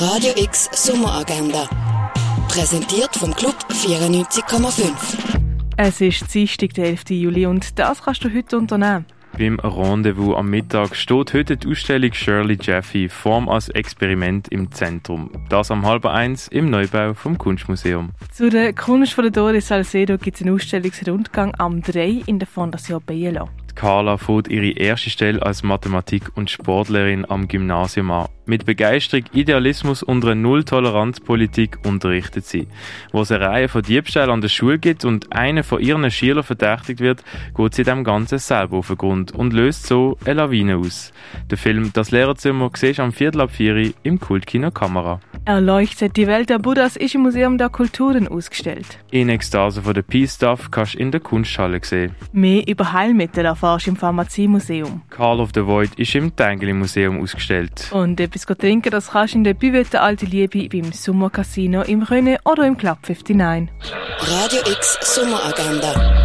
Radio X Sommeragenda. Präsentiert vom Club 94,5. Es ist Dienstag, der 11. Juli und das kannst du heute unternehmen. Beim Rendezvous am Mittag steht heute die Ausstellung Shirley Jaffe Form als Experiment im Zentrum. Das am halb eins im Neubau vom Kunstmuseum. Zu der Kunst von der Doris Salcedo gibt es einen Ausstellungsrundgang am 3 in der Fondation Bielo. Carla fährt ihre erste Stelle als Mathematik- und Sportlehrerin am Gymnasium an. Mit Begeisterung, Idealismus und einer Null-Toleranz-Politik unterrichtet sie. Wo es eine Reihe von Diebstählen an der Schule gibt und einer von ihren Schülern verdächtigt wird, geht sie dem Ganzen selber auf den Grund und löst so eine Lawine aus. Der Film Das Lehrerzimmer siehst am Viertel ab 4 im Kultkino Kamera. Erleuchtet die Welt der Buddhas ist im Museum der Kulturen ausgestellt. In Ekstase von der Peace Stuff kannst du in der Kunsthalle sehen. Mehr über Heilmittel erfährst du im Pharmaziemuseum. Call of the Void ist im Tengeli Museum ausgestellt. Und etwas trinken, das kannst du in der Buvette Alte Liebe beim Summer Casino im René oder im Club 59. Radio X Sommeragenda.